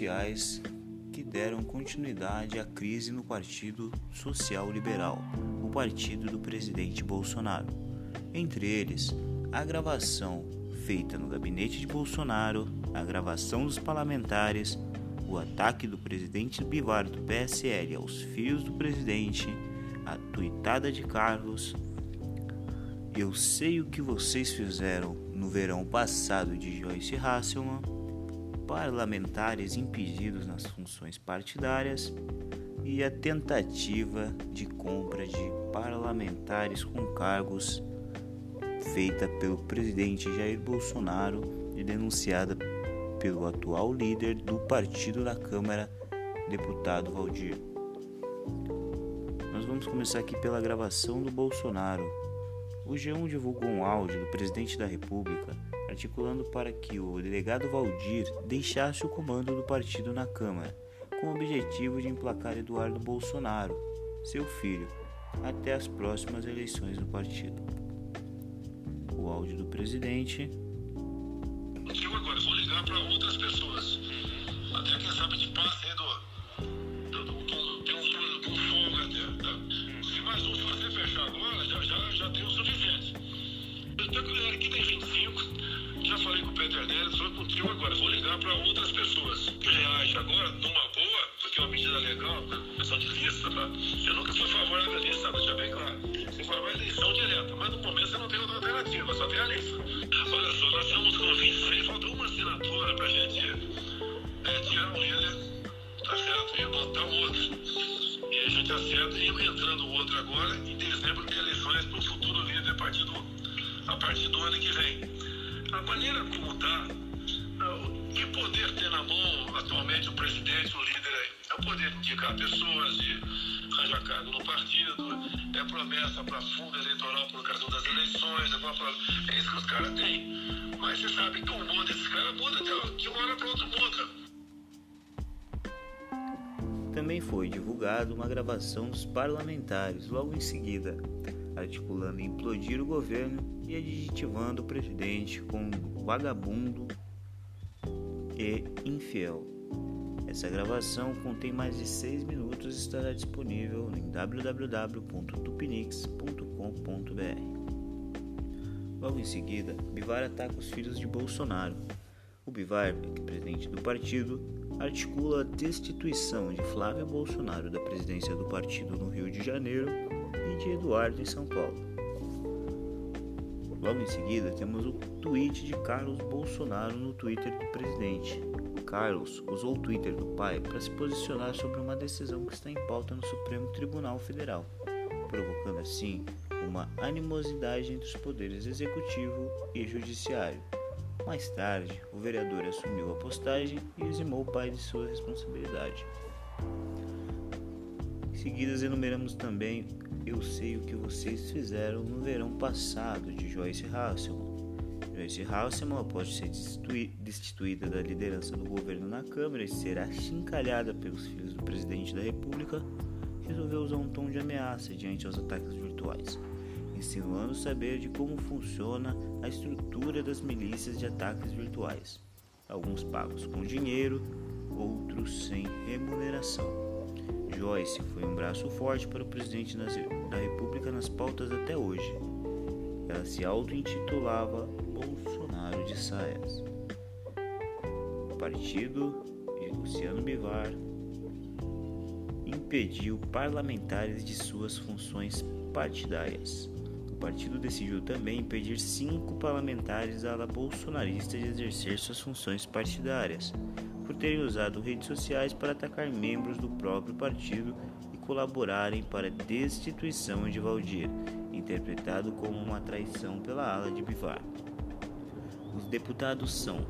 sociais que deram continuidade à crise no Partido Social Liberal, o partido do presidente Bolsonaro. Entre eles, a gravação feita no gabinete de Bolsonaro, a gravação dos parlamentares, o ataque do presidente Bivar do PSL aos filhos do presidente, a tuitada de Carlos. Eu sei o que vocês fizeram no verão passado de Joyce Hasselman, parlamentares impedidos nas funções partidárias e a tentativa de compra de parlamentares com cargos feita pelo presidente Jair Bolsonaro e denunciada pelo atual líder do partido na Câmara, deputado Valdir. Nós vamos começar aqui pela gravação do Bolsonaro. O G1 divulgou um áudio do presidente da República articulando para que o delegado Valdir deixasse o comando do partido na Câmara, com o objetivo de emplacar Eduardo Bolsonaro, seu filho, até as próximas eleições do partido. O áudio do presidente. Eu agora vou ligar para outras pessoas. Até quem sabe de passe aí Aqui tem 25. Já falei com o Peter Neves, falei contigo agora. Vou ligar para outras pessoas. Reage agora, numa boa, porque é uma medida legal, questão de lista, tá? Eu nunca fui favorável à lista, deixa bem claro. Você favorável à eleição direta, mas no começo você não tem outra alternativa, só tem a lista. Olha só, nós estamos com 26, falta uma assinatura pra gente é, tirar um líder, tá certo? E botar o outro. E a gente acerta e entrando o outro agora, em dezembro partir do ano que vem. A maneira como está, o que poder tem na mão atualmente o presidente, o líder aí? É o poder de indicar pessoas, de arranjar cargo no partido, é promessa para fundo eleitoral por causa das eleições, é, é isso que os caras têm. Mas você sabe que o mundo desses caras muda de uma hora para outra muda. Também foi divulgada uma gravação dos parlamentares logo em seguida, articulando implodir o governo e adjetivando o presidente como vagabundo e infiel. Essa gravação contém mais de 6 minutos e estará disponível em www.tupinix.com.br. Logo em seguida, Bivar ataca os filhos de Bolsonaro. O Bivar, presidente do partido, articula a destituição de Flávia Bolsonaro da presidência do partido no Rio de Janeiro e de Eduardo em São Paulo. Logo em seguida, temos o tweet de Carlos Bolsonaro no Twitter do presidente. Carlos usou o Twitter do pai para se posicionar sobre uma decisão que está em pauta no Supremo Tribunal Federal, provocando assim uma animosidade entre os poderes executivo e judiciário. Mais tarde, o vereador assumiu a postagem e eximou o pai de sua responsabilidade. Em seguida, enumeramos também Eu Sei o que Vocês Fizeram no Verão Passado, de Joyce Hasselman. Joyce Hasselman, após ser destituída da liderança do governo na Câmara e ser achincalhada pelos filhos do presidente da República, resolveu usar um tom de ameaça diante aos ataques virtuais insinuando saber de como funciona a estrutura das milícias de ataques virtuais, alguns pagos com dinheiro, outros sem remuneração. Joyce foi um braço forte para o presidente da República nas pautas até hoje. Ela se auto-intitulava Bolsonaro de Saias. O partido de Luciano Bivar impediu parlamentares de suas funções partidárias partido decidiu também impedir cinco parlamentares ala bolsonaristas de exercer suas funções partidárias, por terem usado redes sociais para atacar membros do próprio partido e colaborarem para a destituição de Valdir, interpretado como uma traição pela ala de Bivar. Os deputados são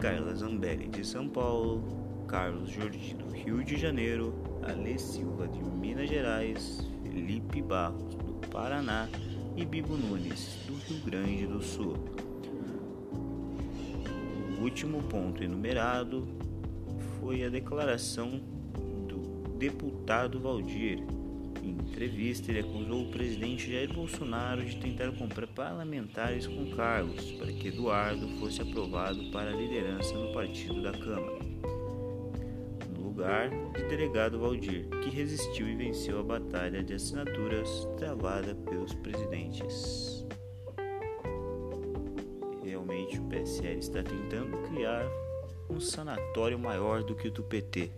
Carla Zambelli de São Paulo, Carlos Jordi do Rio de Janeiro, Ale Silva de Minas Gerais, Felipe Barros do Paraná e Bibo Nunes, do Rio Grande do Sul. Último ponto enumerado foi a declaração do deputado Valdir. Em entrevista, ele acusou o presidente Jair Bolsonaro de tentar comprar parlamentares com cargos para que Eduardo fosse aprovado para a liderança no partido da Câmara. lugar de delegado Valdir, que resistiu e venceu a batalha de assinaturas travada pelos presidentes. O PSL está tentando criar um sanatório maior do que o do PT.